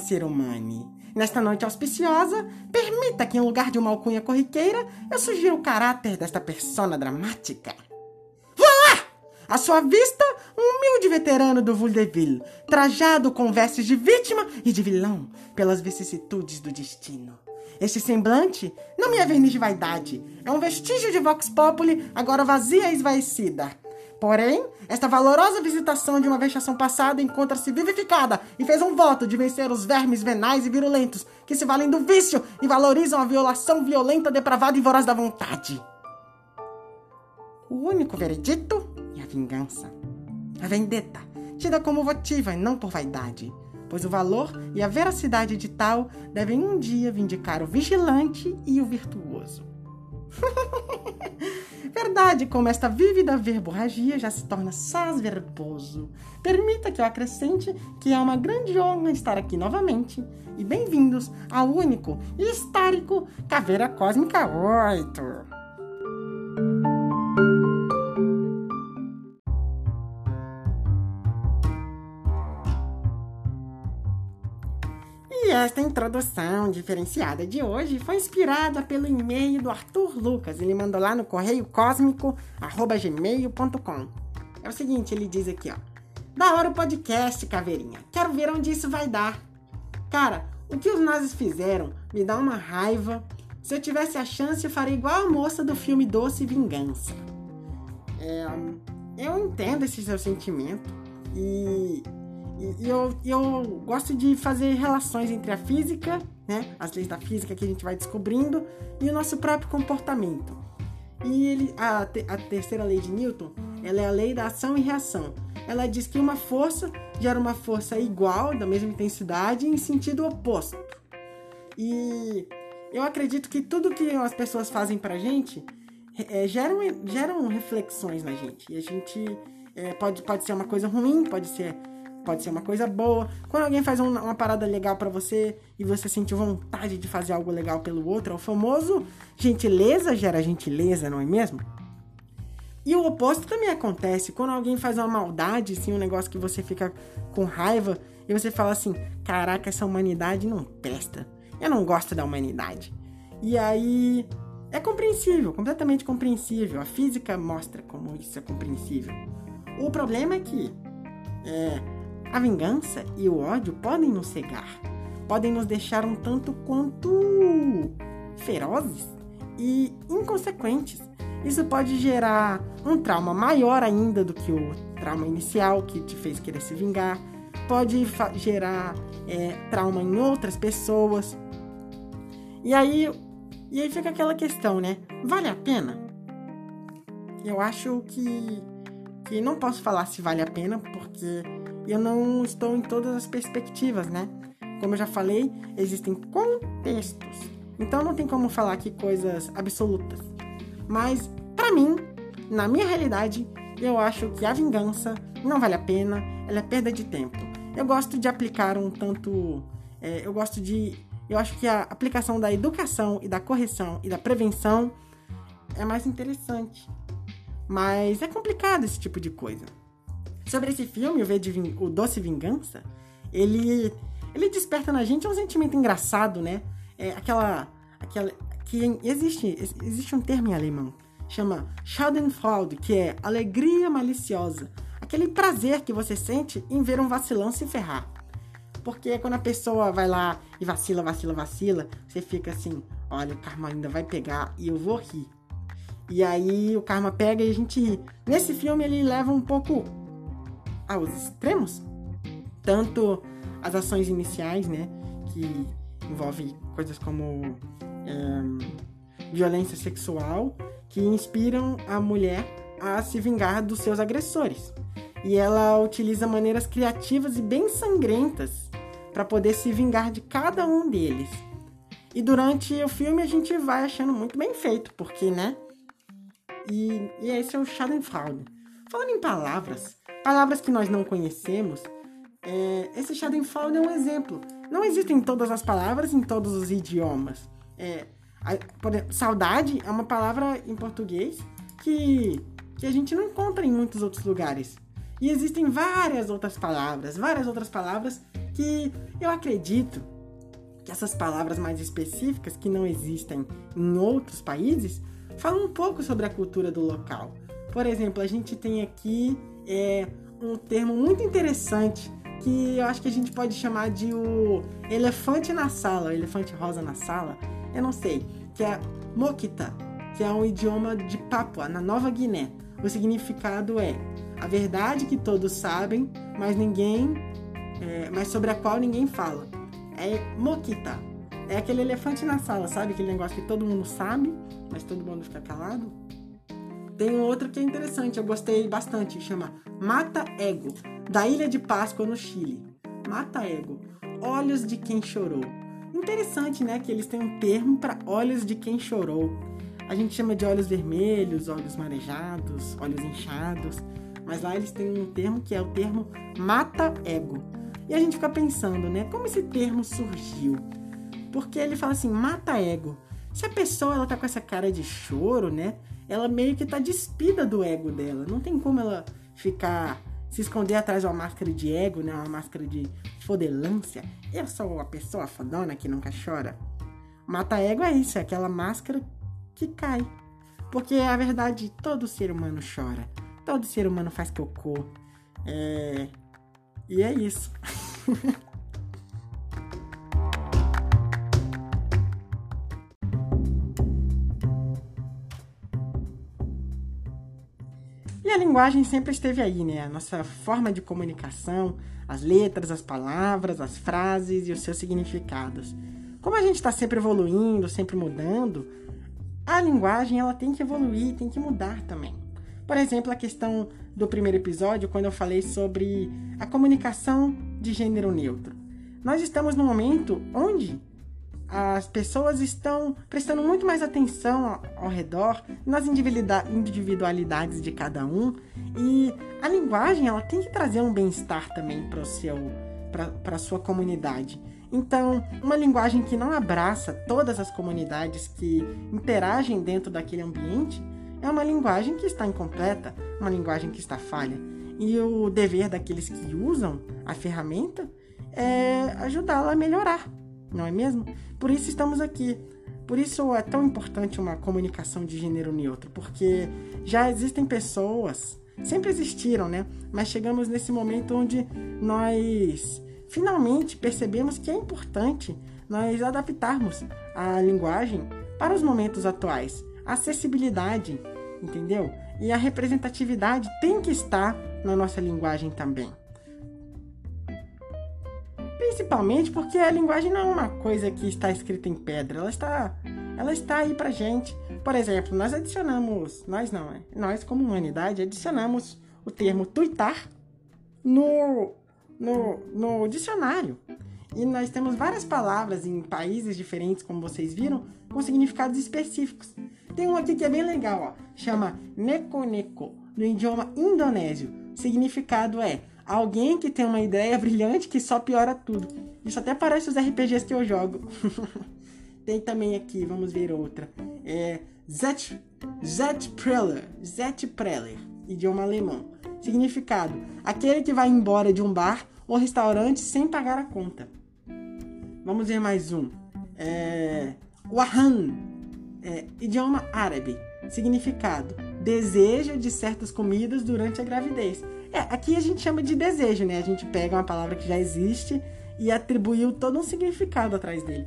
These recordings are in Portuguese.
ser humano. Nesta noite auspiciosa, permita que, em lugar de uma alcunha corriqueira, eu sugira o caráter desta persona dramática. Voilà! À sua vista, um humilde veterano do Vaudeville, trajado com vestes de vítima e de vilão pelas vicissitudes do destino. Este semblante não me é verniz de vaidade, é um vestígio de Vox Populi, agora vazia e esvaecida. Porém, esta valorosa visitação de uma vexação passada encontra-se vivificada e fez um voto de vencer os vermes venais e virulentos que se valem do vício e valorizam a violação violenta, depravada e voraz da vontade. O único veredito é a vingança. A vendetta, tida como votiva e não por vaidade, pois o valor e a veracidade de tal devem um dia vindicar o vigilante e o virtuoso. Verdade, como esta vívida verborragia já se torna sasverboso. Permita que eu acrescente que é uma grande honra estar aqui novamente. E bem-vindos ao único e histórico Caveira Cósmica 8. E esta introdução diferenciada de hoje foi inspirada pelo e-mail do Arthur Lucas. Ele mandou lá no correio cósmico@gmail.com. É o seguinte, ele diz aqui, ó: "Da hora o podcast, Caveirinha. Quero ver onde isso vai dar. Cara, o que os nazis fizeram me dá uma raiva. Se eu tivesse a chance, eu faria igual a moça do filme Doce Vingança." É, eu entendo esse seu sentimento e e, eu, eu gosto de fazer relações entre a física, né, as leis da física que a gente vai descobrindo, e o nosso próprio comportamento. E ele, a, a terceira lei de Newton, ela é a lei da ação e reação. Ela diz que uma força gera uma força igual, da mesma intensidade, em sentido oposto. E eu acredito que tudo que as pessoas fazem pra gente é, geram, geram reflexões na gente. E a gente é, pode, pode ser uma coisa ruim, pode ser pode ser uma coisa boa. Quando alguém faz uma, uma parada legal para você e você sente vontade de fazer algo legal pelo outro, é o famoso gentileza gera gentileza, não é mesmo? E o oposto também acontece. Quando alguém faz uma maldade, assim, um negócio que você fica com raiva e você fala assim: caraca, essa humanidade não presta. Eu não gosto da humanidade. E aí é compreensível, completamente compreensível. A física mostra como isso é compreensível. O problema é que é, a vingança e o ódio podem nos cegar, podem nos deixar um tanto quanto ferozes e inconsequentes. Isso pode gerar um trauma maior ainda do que o trauma inicial que te fez querer se vingar, pode gerar é, trauma em outras pessoas. E aí, e aí fica aquela questão, né? Vale a pena? Eu acho que, que não posso falar se vale a pena, porque eu não estou em todas as perspectivas, né? Como eu já falei, existem contextos. Então não tem como falar aqui coisas absolutas. Mas para mim, na minha realidade, eu acho que a vingança não vale a pena, ela é perda de tempo. Eu gosto de aplicar um tanto, é, eu gosto de, eu acho que a aplicação da educação e da correção e da prevenção é mais interessante. Mas é complicado esse tipo de coisa. Sobre esse filme, o, v de o Doce Vingança, ele, ele desperta na gente um sentimento engraçado, né? É aquela, aquela que existe, existe um termo em alemão, chama Schadenfreude, que é alegria maliciosa. Aquele prazer que você sente em ver um vacilão se ferrar. Porque quando a pessoa vai lá e vacila, vacila, vacila, você fica assim, olha, o karma ainda vai pegar e eu vou rir. E aí o karma pega e a gente ri. Nesse filme ele leva um pouco aos extremos. Tanto as ações iniciais, né, que envolvem coisas como é, violência sexual, que inspiram a mulher a se vingar dos seus agressores. E ela utiliza maneiras criativas e bem sangrentas para poder se vingar de cada um deles. E durante o filme a gente vai achando muito bem feito, porque, né? E, e esse é o Schadenfreude. Falando em palavras, palavras que nós não conhecemos, é, esse Schadenfreude é um exemplo. Não existem todas as palavras em todos os idiomas. É, a, por, saudade é uma palavra em português que, que a gente não encontra em muitos outros lugares. E existem várias outras palavras, várias outras palavras que eu acredito que essas palavras mais específicas que não existem em outros países falam um pouco sobre a cultura do local. Por exemplo, a gente tem aqui é, um termo muito interessante que eu acho que a gente pode chamar de o elefante na sala, elefante rosa na sala, eu não sei, que é Mokita, que é um idioma de Papua, na Nova Guiné. O significado é a verdade que todos sabem, mas ninguém, é, mas sobre a qual ninguém fala. É Mokita. É aquele elefante na sala, sabe? Aquele negócio que todo mundo sabe, mas todo mundo fica calado. Tem um outro que é interessante, eu gostei bastante, chama Mata Ego, da Ilha de Páscoa, no Chile. Mata Ego, olhos de quem chorou. Interessante, né? Que eles têm um termo para olhos de quem chorou. A gente chama de olhos vermelhos, olhos marejados, olhos inchados, mas lá eles têm um termo que é o termo mata ego. E a gente fica pensando, né? Como esse termo surgiu? Porque ele fala assim, mata ego. Se a pessoa ela tá com essa cara de choro, né? Ela meio que tá despida do ego dela. Não tem como ela ficar se esconder atrás de uma máscara de ego, né? Uma máscara de fodelância. Eu sou uma pessoa fodona que nunca chora. Mata ego é isso, é aquela máscara que cai. Porque a verdade, todo ser humano chora. Todo ser humano faz cocô. É... E é isso. E a linguagem sempre esteve aí, né? A nossa forma de comunicação, as letras, as palavras, as frases e os seus significados. Como a gente está sempre evoluindo, sempre mudando, a linguagem ela tem que evoluir, tem que mudar também. Por exemplo, a questão do primeiro episódio, quando eu falei sobre a comunicação de gênero neutro. Nós estamos num momento onde as pessoas estão prestando muito mais atenção ao redor nas individualidades de cada um e a linguagem ela tem que trazer um bem-estar também para seu para a sua comunidade. Então, uma linguagem que não abraça todas as comunidades que interagem dentro daquele ambiente é uma linguagem que está incompleta, uma linguagem que está falha. E o dever daqueles que usam a ferramenta é ajudá-la a melhorar, não é mesmo? Por isso estamos aqui. Por isso é tão importante uma comunicação de gênero neutro, porque já existem pessoas, sempre existiram, né? Mas chegamos nesse momento onde nós finalmente percebemos que é importante nós adaptarmos a linguagem para os momentos atuais. A acessibilidade, entendeu? E a representatividade tem que estar na nossa linguagem também. Principalmente porque a linguagem não é uma coisa que está escrita em pedra, ela está, ela está aí pra gente. Por exemplo, nós adicionamos, nós não, é, nós como humanidade adicionamos o termo tuitar no, no, no dicionário. E nós temos várias palavras em países diferentes, como vocês viram, com significados específicos. Tem um aqui que é bem legal, ó. Chama neko neko, no idioma indonésio. Significado é alguém que tem uma ideia brilhante que só piora tudo. Isso até parece os RPGs que eu jogo. tem também aqui, vamos ver outra. É Zet, Zetpreller, Zetpreller, idioma alemão. Significado: aquele que vai embora de um bar ou restaurante sem pagar a conta. Vamos ver mais um. É, Wahan, é, idioma árabe. Significado: desejo de certas comidas durante a gravidez. É, aqui a gente chama de desejo, né? A gente pega uma palavra que já existe e atribuiu todo um significado atrás dele.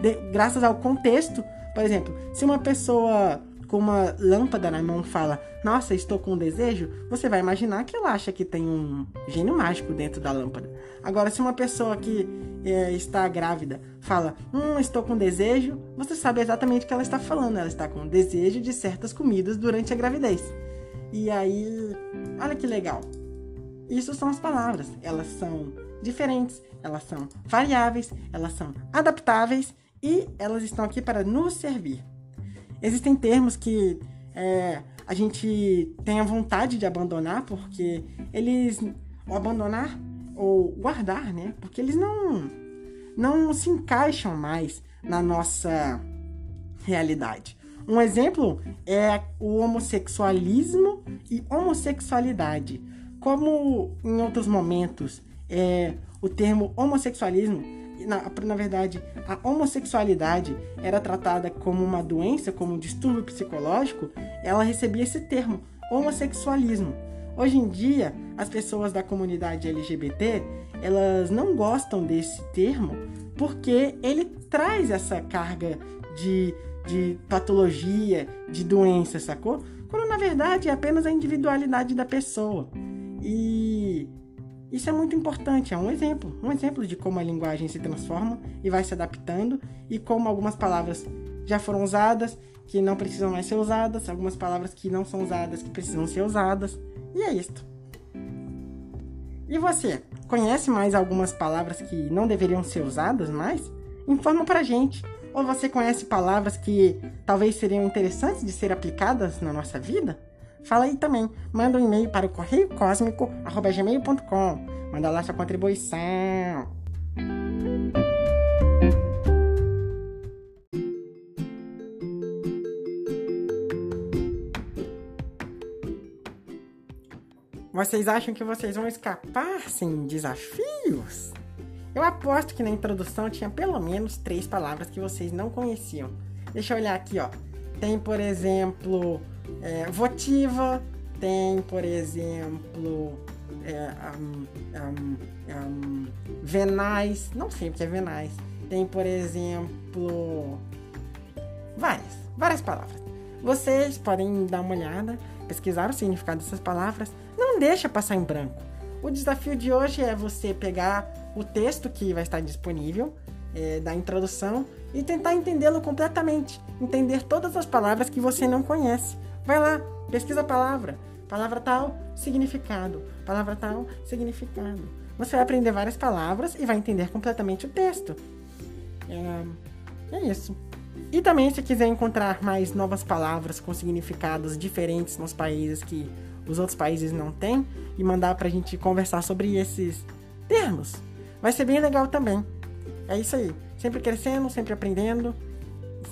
De, graças ao contexto, por exemplo, se uma pessoa com uma lâmpada na mão fala, nossa, estou com um desejo, você vai imaginar que ela acha que tem um gênio mágico dentro da lâmpada. Agora, se uma pessoa que é, está grávida fala, hum, estou com desejo, você sabe exatamente o que ela está falando. Ela está com desejo de certas comidas durante a gravidez. E aí, olha que legal. Isso são as palavras. Elas são diferentes, elas são variáveis, elas são adaptáveis e elas estão aqui para nos servir. Existem termos que é, a gente tem a vontade de abandonar porque eles. Ou abandonar ou guardar, né? Porque eles não, não se encaixam mais na nossa realidade. Um exemplo é o homossexualismo e homossexualidade. Como em outros momentos, é, o termo homossexualismo, na, na verdade, a homossexualidade era tratada como uma doença, como um distúrbio psicológico, ela recebia esse termo, homossexualismo. Hoje em dia, as pessoas da comunidade LGBT, elas não gostam desse termo porque ele traz essa carga de, de patologia, de doença, sacou? Quando na verdade é apenas a individualidade da pessoa. E isso é muito importante, é um exemplo, um exemplo de como a linguagem se transforma e vai se adaptando e como algumas palavras já foram usadas que não precisam mais ser usadas, algumas palavras que não são usadas que precisam ser usadas. E é isto. E você, conhece mais algumas palavras que não deveriam ser usadas mais? Informa pra gente. Ou você conhece palavras que talvez seriam interessantes de ser aplicadas na nossa vida? Fala aí também. Manda um e-mail para o correio cósmico@gmail.com. Manda lá sua contribuição. Vocês acham que vocês vão escapar sem desafios? Eu aposto que na introdução tinha pelo menos três palavras que vocês não conheciam. Deixa eu olhar aqui, ó. Tem, por exemplo, é, votiva, tem, por exemplo, é, um, um, um, venais, não sei o que é venais. Tem, por exemplo, várias, várias palavras. Vocês podem dar uma olhada, pesquisar o significado dessas palavras não deixa passar em branco. O desafio de hoje é você pegar o texto que vai estar disponível é, da introdução e tentar entendê-lo completamente, entender todas as palavras que você não conhece. Vai lá, pesquisa a palavra, palavra tal, significado, palavra tal, significado. Você vai aprender várias palavras e vai entender completamente o texto. É, é isso. E também, se quiser encontrar mais novas palavras com significados diferentes nos países que os outros países não têm e mandar pra gente conversar sobre esses termos. Vai ser bem legal também. É isso aí. Sempre crescendo, sempre aprendendo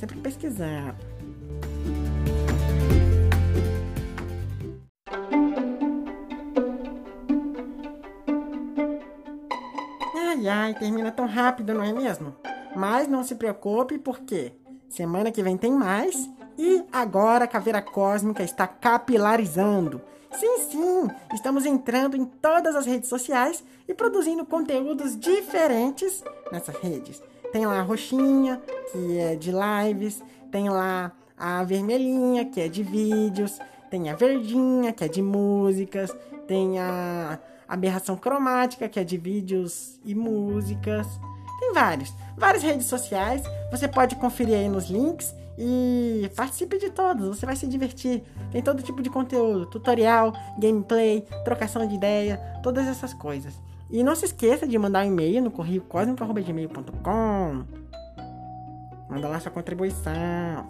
sempre pesquisando. Ai termina tão rápido, não é mesmo? Mas não se preocupe, porque semana que vem tem mais. E agora a caveira cósmica está capilarizando. Sim, sim, estamos entrando em todas as redes sociais e produzindo conteúdos diferentes nessas redes. Tem lá a roxinha, que é de lives, tem lá a vermelhinha, que é de vídeos, tem a verdinha, que é de músicas, tem a aberração cromática, que é de vídeos e músicas. Tem vários, várias redes sociais. Você pode conferir aí nos links e participe de todos, você vai se divertir. Tem todo tipo de conteúdo, tutorial, gameplay, trocação de ideia, todas essas coisas. E não se esqueça de mandar um e-mail no correio cosmico.gmail.com. Manda lá sua contribuição.